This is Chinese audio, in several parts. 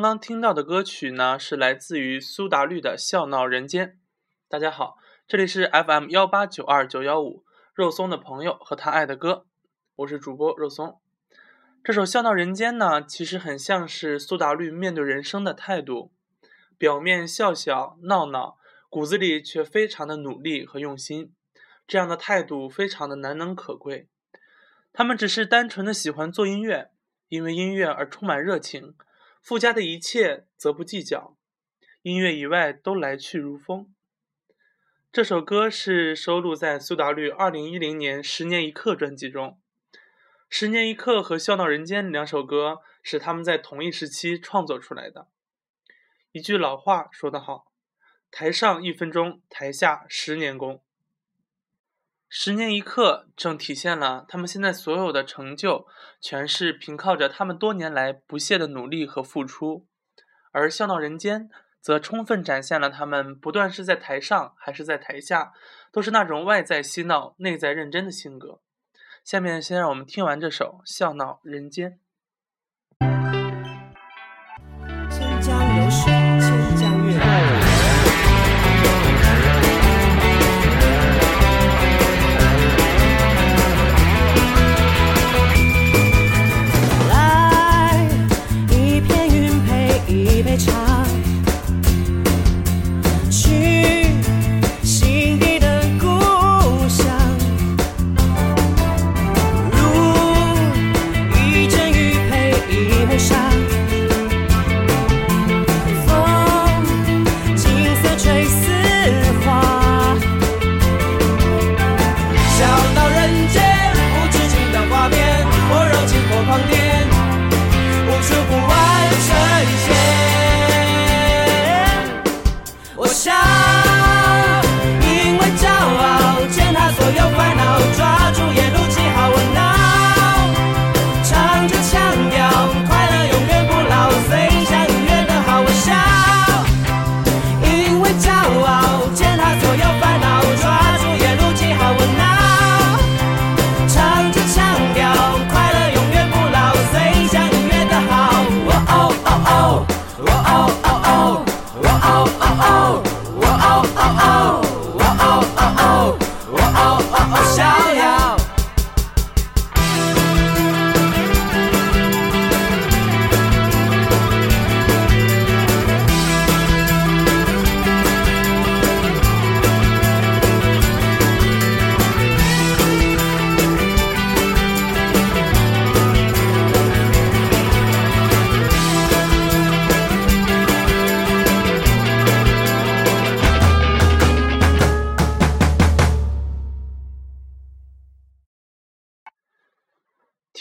刚刚听到的歌曲呢，是来自于苏打绿的《笑闹人间》。大家好，这里是 FM 幺八九二九幺五肉松的朋友和他爱的歌，我是主播肉松。这首《笑闹人间》呢，其实很像是苏打绿面对人生的态度，表面笑笑闹闹，骨子里却非常的努力和用心。这样的态度非常的难能可贵。他们只是单纯的喜欢做音乐，因为音乐而充满热情。附加的一切则不计较，音乐以外都来去如风。这首歌是收录在苏打绿二零一零年《十年一刻》专辑中，《十年一刻》和《笑闹人间》两首歌是他们在同一时期创作出来的。一句老话说得好：“台上一分钟，台下十年功。”十年一刻，正体现了他们现在所有的成就，全是凭靠着他们多年来不懈的努力和付出；而笑闹人间，则充分展现了他们不断是在台上还是在台下，都是那种外在嬉闹、内在认真的性格。下面先让我们听完这首《笑闹人间》。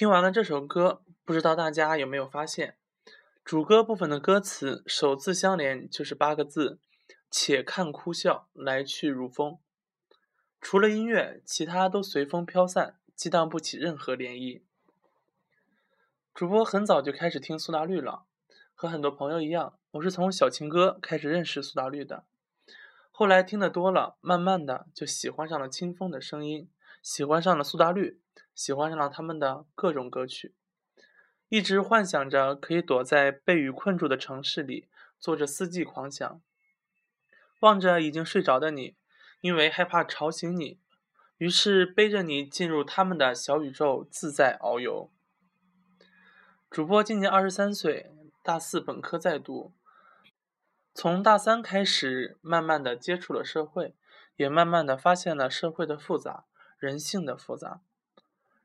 听完了这首歌，不知道大家有没有发现，主歌部分的歌词首字相连就是八个字：“且看哭笑，来去如风。”除了音乐，其他都随风飘散，激荡不起任何涟漪。主播很早就开始听苏打绿了，和很多朋友一样，我是从小情歌开始认识苏打绿的。后来听得多了，慢慢的就喜欢上了清风的声音，喜欢上了苏打绿。喜欢上了他们的各种歌曲，一直幻想着可以躲在被雨困住的城市里，做着四季狂想，望着已经睡着的你，因为害怕吵醒你，于是背着你进入他们的小宇宙，自在遨游。主播今年二十三岁，大四本科在读，从大三开始，慢慢的接触了社会，也慢慢的发现了社会的复杂，人性的复杂。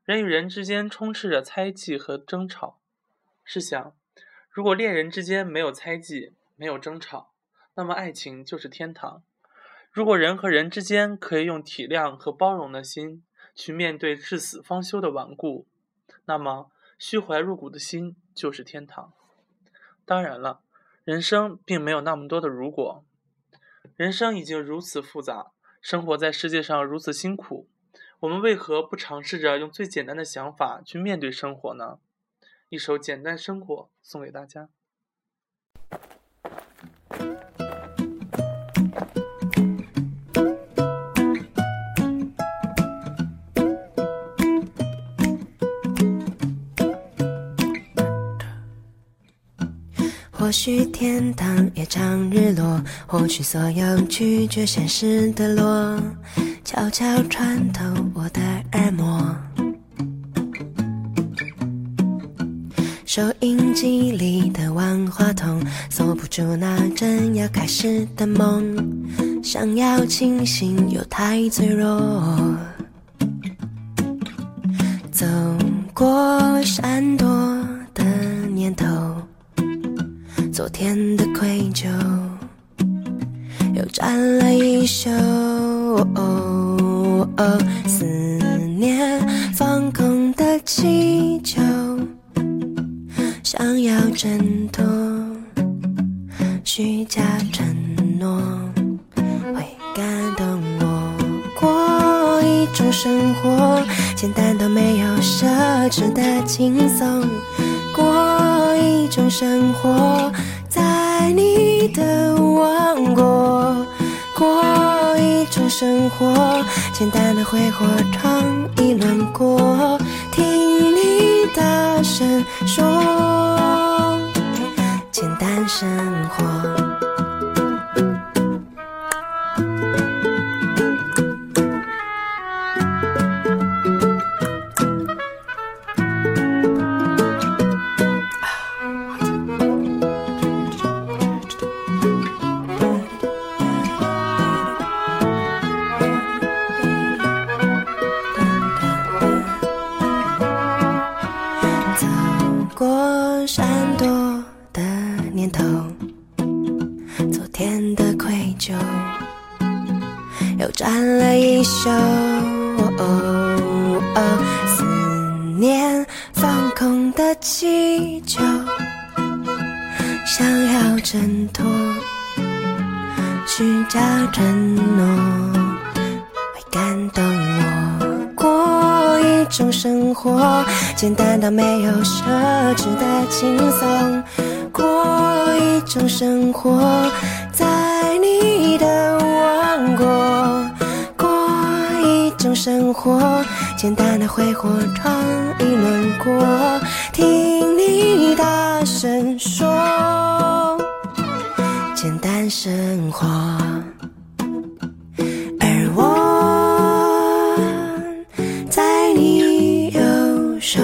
人与人之间充斥着猜忌和争吵。试想，如果恋人之间没有猜忌、没有争吵，那么爱情就是天堂；如果人和人之间可以用体谅和包容的心去面对至死方休的顽固，那么虚怀入骨的心就是天堂。当然了，人生并没有那么多的如果，人生已经如此复杂，生活在世界上如此辛苦。我们为何不尝试着用最简单的想法去面对生活呢？一首《简单生活》送给大家。或许天堂也常日落，或许所有拒绝现实的落，悄悄穿透我的耳膜。收音机里的万花筒，锁不住那正要开始的梦。想要清醒又太脆弱，走过闪躲的念头，昨天的愧疚又站了一宿。哦哦思念生活，简单的挥霍尝一轮过。听你大声说，转了一宿。思念放空的气球，想要挣脱虚假承诺，会感动我。过一种生活，简单到没有奢侈的轻松。过一种生活，生活，简单的挥霍闯一轮过。听你大声说，简单生活。而我在你右手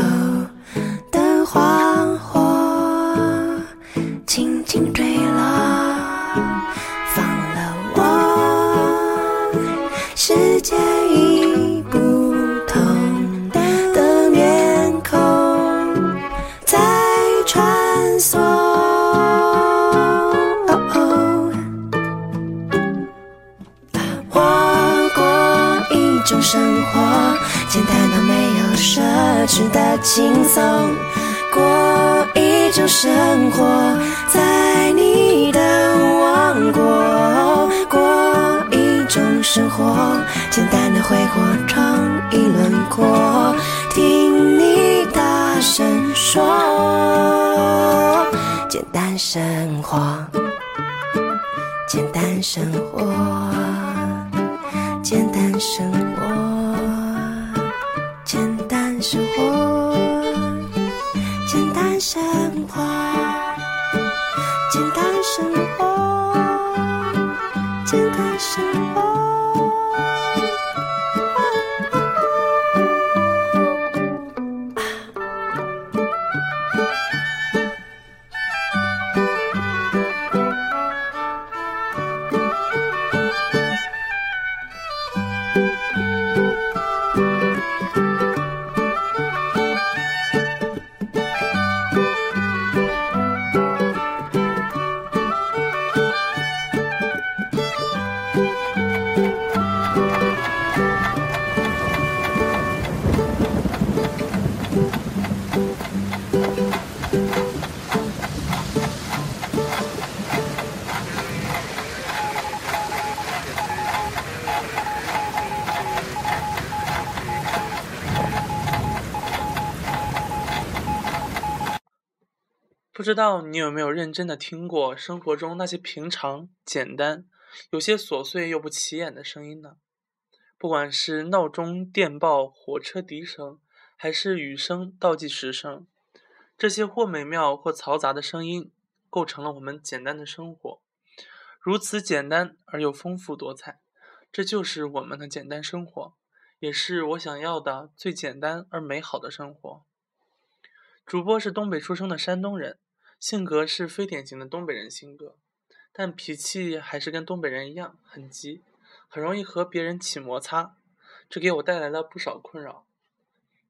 生活。简单生活，简单生活，简单生活，简单生活，简单生活，简单生。不知道你有没有认真的听过生活中那些平常、简单、有些琐碎又不起眼的声音呢？不管是闹钟、电报、火车笛声，还是雨声、倒计时声，这些或美妙或嘈杂的声音，构成了我们简单的生活，如此简单而又丰富多彩，这就是我们的简单生活，也是我想要的最简单而美好的生活。主播是东北出生的山东人，性格是非典型的东北人性格，但脾气还是跟东北人一样很急，很容易和别人起摩擦，这给我带来了不少困扰。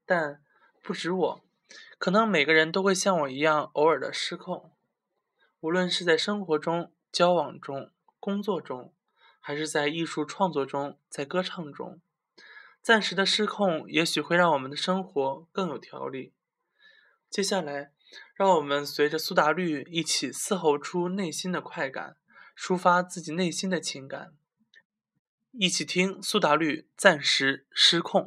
但不止我，可能每个人都会像我一样偶尔的失控，无论是在生活中、交往中、工作中，还是在艺术创作中、在歌唱中，暂时的失控也许会让我们的生活更有条理。接下来，让我们随着苏打绿一起嘶吼出内心的快感，抒发自己内心的情感。一起听苏打绿《暂时失控》。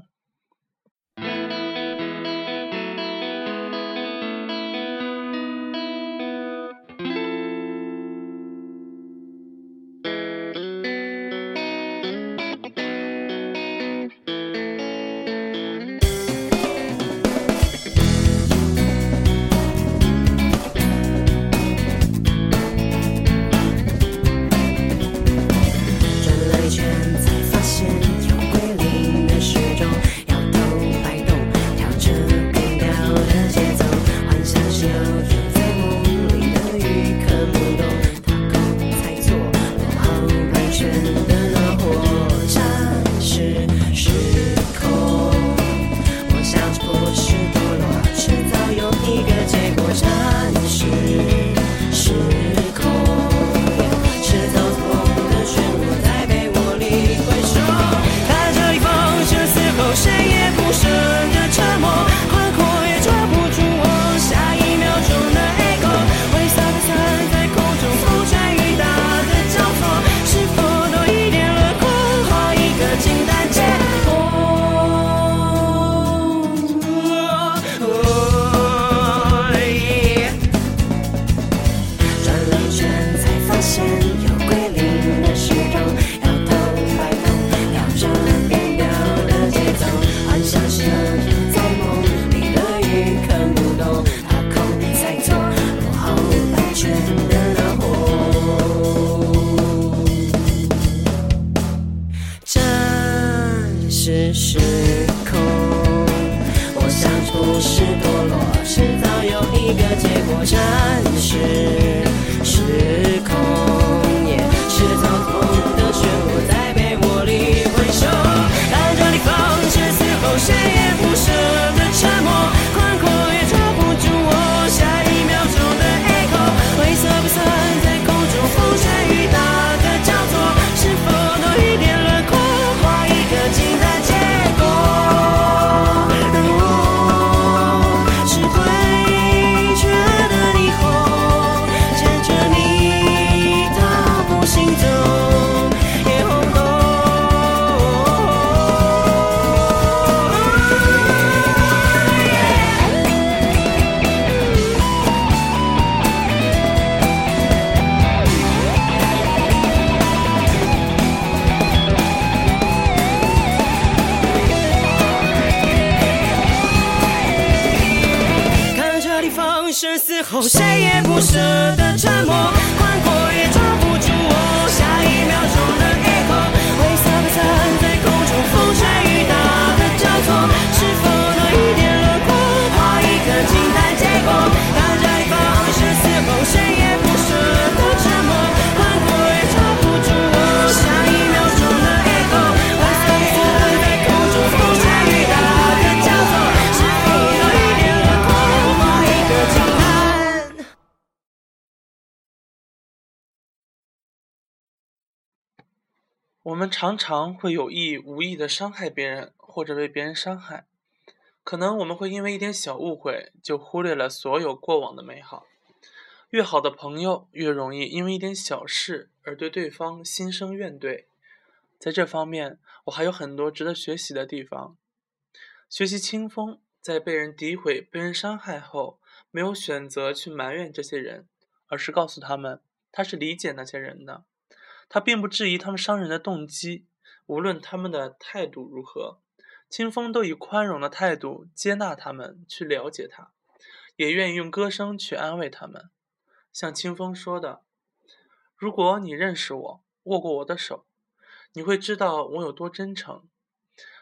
Đưa 站后谁也不舍得沉默，宽阔也抓不住我我们常常会有意无意的伤害别人，或者被别人伤害。可能我们会因为一点小误会，就忽略了所有过往的美好。越好的朋友，越容易因为一点小事而对对方心生怨怼。在这方面，我还有很多值得学习的地方。学习清风，在被人诋毁、被人伤害后，没有选择去埋怨这些人，而是告诉他们，他是理解那些人的。他并不质疑他们伤人的动机，无论他们的态度如何，清风都以宽容的态度接纳他们，去了解他，也愿意用歌声去安慰他们。像清风说的：“如果你认识我，握过我的手，你会知道我有多真诚。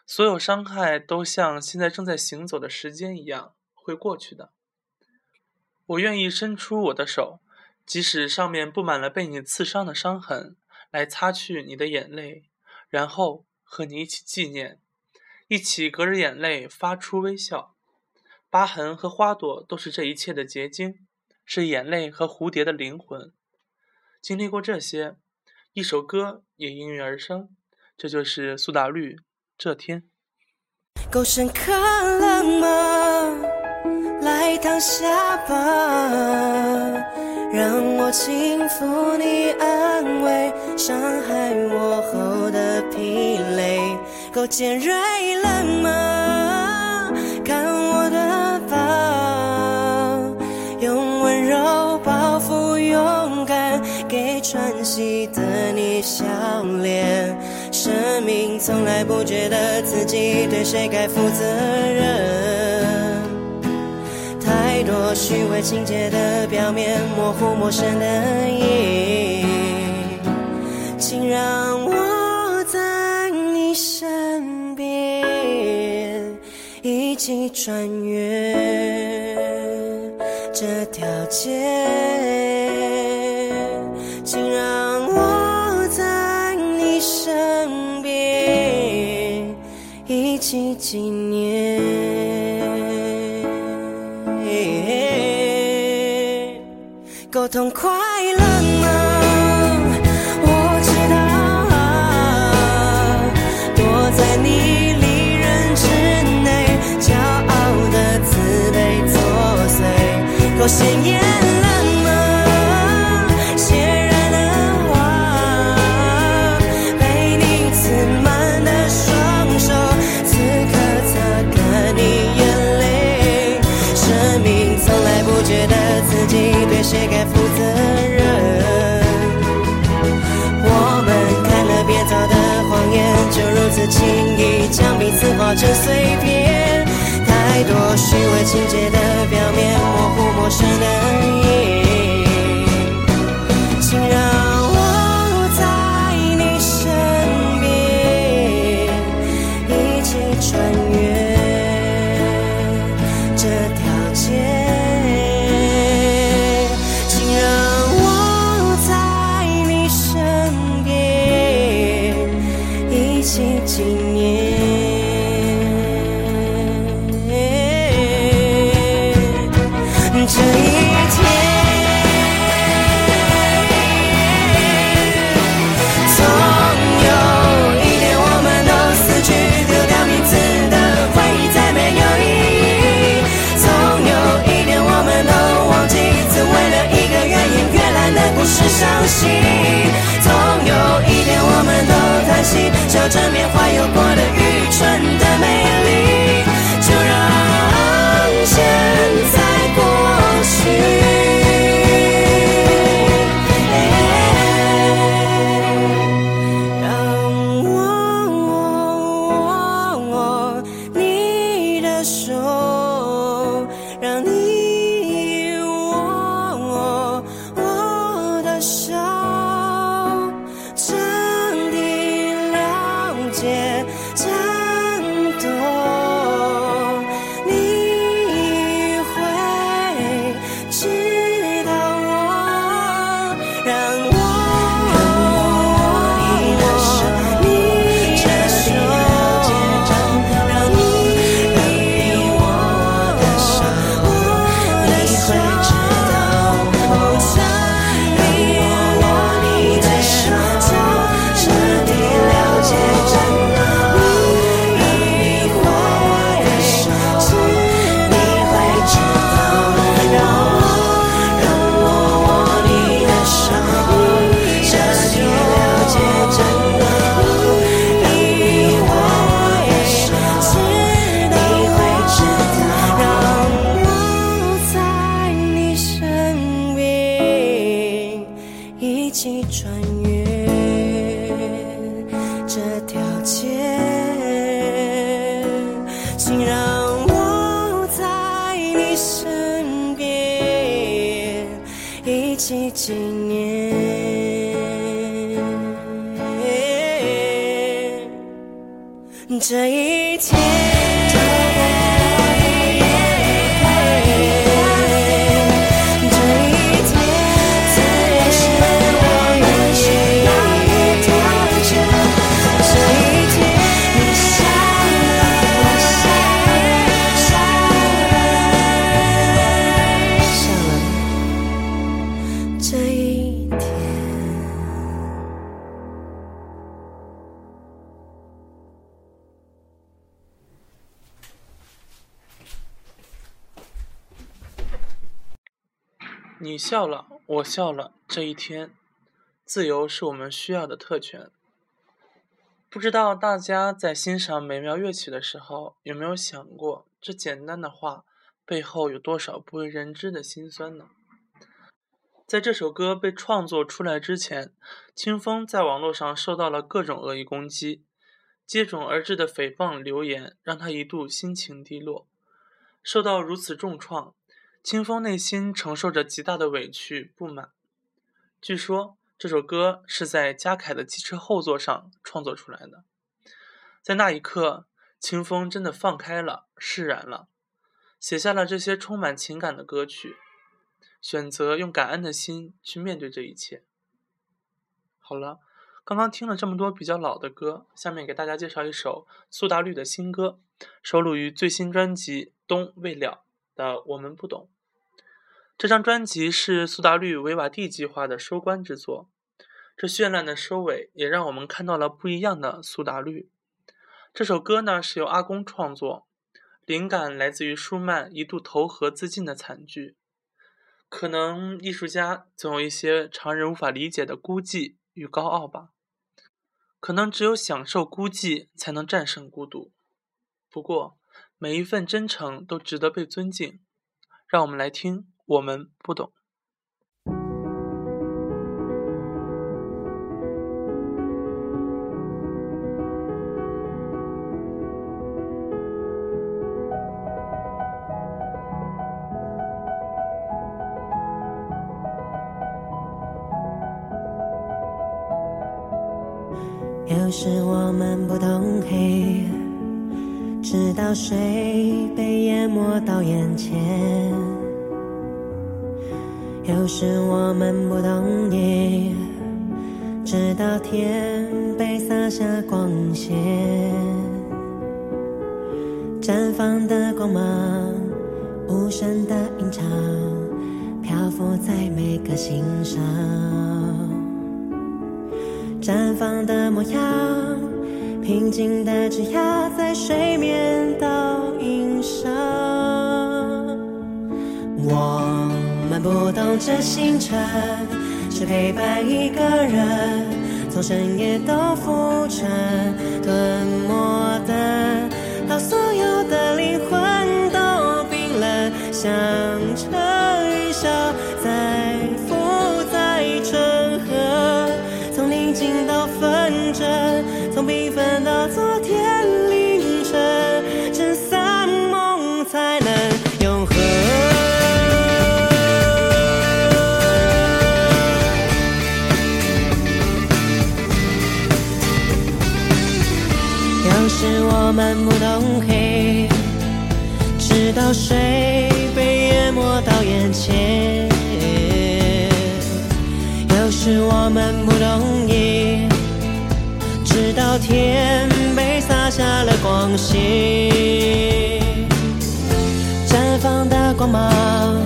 所有伤害都像现在正在行走的时间一样，会过去的。我愿意伸出我的手，即使上面布满了被你刺伤的伤痕，来擦去你的眼泪，然后和你一起纪念，一起隔着眼泪发出微笑。疤痕和花朵都是这一切的结晶。”是眼泪和蝴蝶的灵魂，经历过这些，一首歌也应运而生。这就是苏打绿《这天》。够深刻了吗？来躺下吧，让我轻抚你，安慰伤害我后的疲累。够尖锐了吗？看我的疤，用温柔包覆勇敢，给喘息的你笑脸。生命从来不觉得自己对谁该负责任，多虚伪情节的表面，模糊陌生的影，请让我在你身边，一起穿越这条街，请让我在你身边，一起纪念。够痛快了吗？我知道，躲在你利刃之内，骄傲的自卑作祟，够鲜艳了如此轻易将彼此化成碎片。太多虚伪情节的表面，模糊陌生的意一起穿越。我笑了，这一天，自由是我们需要的特权。不知道大家在欣赏美妙乐曲的时候，有没有想过，这简单的话背后有多少不为人知的辛酸呢？在这首歌被创作出来之前，清风在网络上受到了各种恶意攻击，接踵而至的诽谤流言让他一度心情低落。受到如此重创，清风内心承受着极大的委屈不满。据说这首歌是在嘉凯的机车后座上创作出来的。在那一刻，清风真的放开了，释然了，写下了这些充满情感的歌曲，选择用感恩的心去面对这一切。好了，刚刚听了这么多比较老的歌，下面给大家介绍一首苏打绿的新歌，收录于最新专辑《冬未了》的《我们不懂》。这张专辑是苏打绿维瓦蒂计划的收官之作，这绚烂的收尾也让我们看到了不一样的苏打绿。这首歌呢是由阿公创作，灵感来自于舒曼一度投河自尽的惨剧。可能艺术家总有一些常人无法理解的孤寂与高傲吧。可能只有享受孤寂，才能战胜孤独。不过，每一份真诚都值得被尊敬。让我们来听，我们不懂。有时我们不懂黑，直到水被淹没到眼前。有时我们不懂夜，直到天被洒下光线。绽放的光芒，无声的吟唱，漂浮在每个心上。绽放的模样，平静的枝桠在水面倒映上。我们不懂这星辰是陪伴一个人，从深夜到浮沉，吞没的，到所有的灵魂都冰冷，像尘我们不懂黑，直到水被淹没到眼前。有时我们不懂夜，直到天被洒下了光线。绽放的光芒，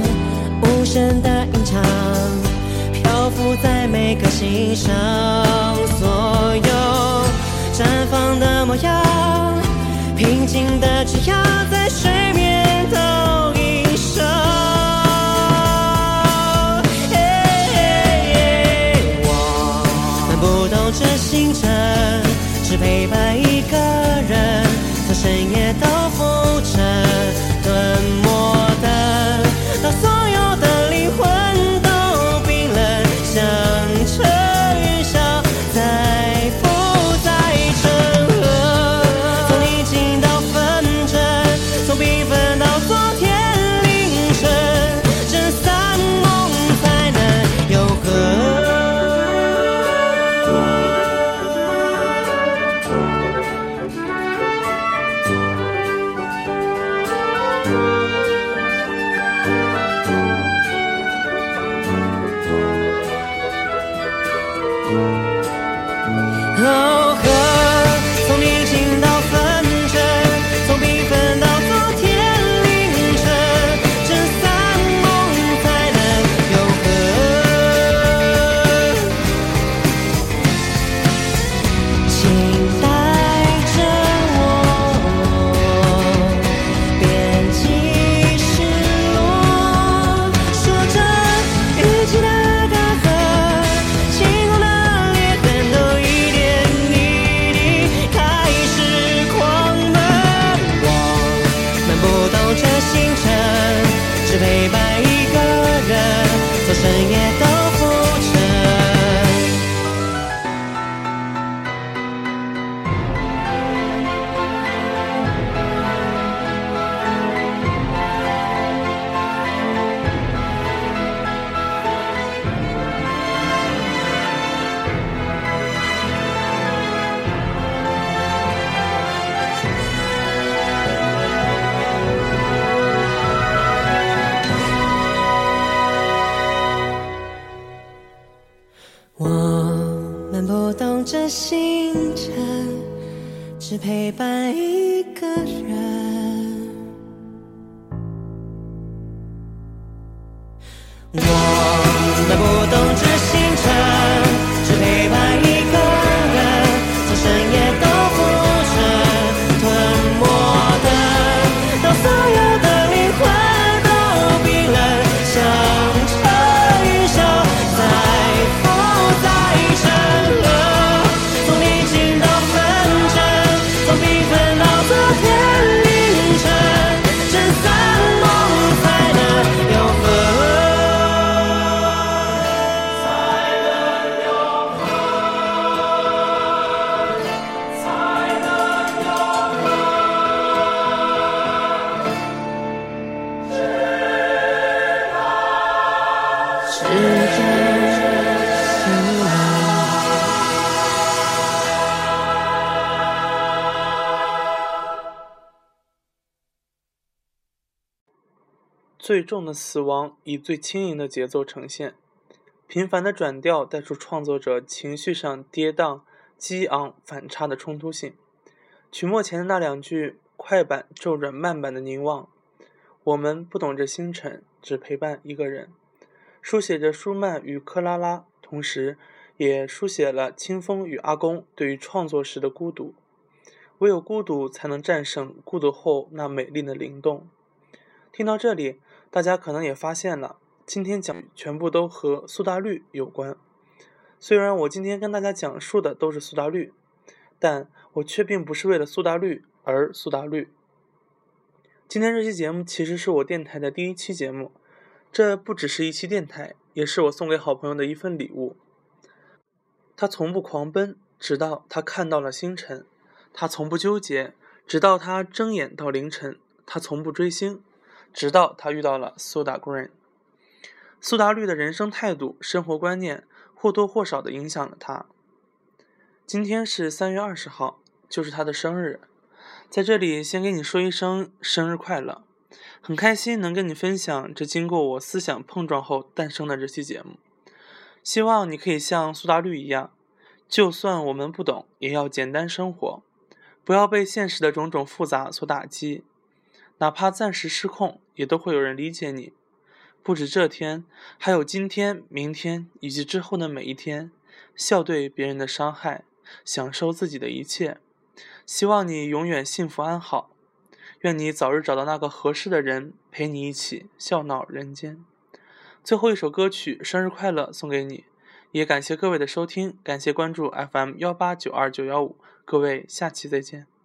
无声的吟唱，漂浮在每个心上。所有绽放的模样，的枝桠在水面头。最重的死亡以最轻盈的节奏呈现，频繁的转调带出创作者情绪上跌宕、激昂、反差的冲突性。曲末前的那两句快板骤转慢板的凝望，我们不懂这星辰，只陪伴一个人，书写着舒曼与克拉拉，同时也书写了清风与阿公对于创作时的孤独。唯有孤独才能战胜孤独后那美丽的灵动。听到这里，大家可能也发现了，今天讲全部都和苏打绿有关。虽然我今天跟大家讲述的都是苏打绿，但我却并不是为了苏打绿而苏打绿。今天这期节目其实是我电台的第一期节目，这不只是一期电台，也是我送给好朋友的一份礼物。他从不狂奔，直到他看到了星辰；他从不纠结，直到他睁眼到凌晨；他从不追星。直到他遇到了苏打 Green，苏打绿的人生态度、生活观念或多或少的影响了他。今天是三月二十号，就是他的生日，在这里先给你说一声生日快乐！很开心能跟你分享这经过我思想碰撞后诞生的这期节目。希望你可以像苏打绿一样，就算我们不懂，也要简单生活，不要被现实的种种复杂所打击。哪怕暂时失控，也都会有人理解你。不止这天，还有今天、明天以及之后的每一天，笑对别人的伤害，享受自己的一切。希望你永远幸福安好，愿你早日找到那个合适的人，陪你一起笑闹人间。最后一首歌曲《生日快乐》送给你，也感谢各位的收听，感谢关注 FM 幺八九二九幺五，各位下期再见。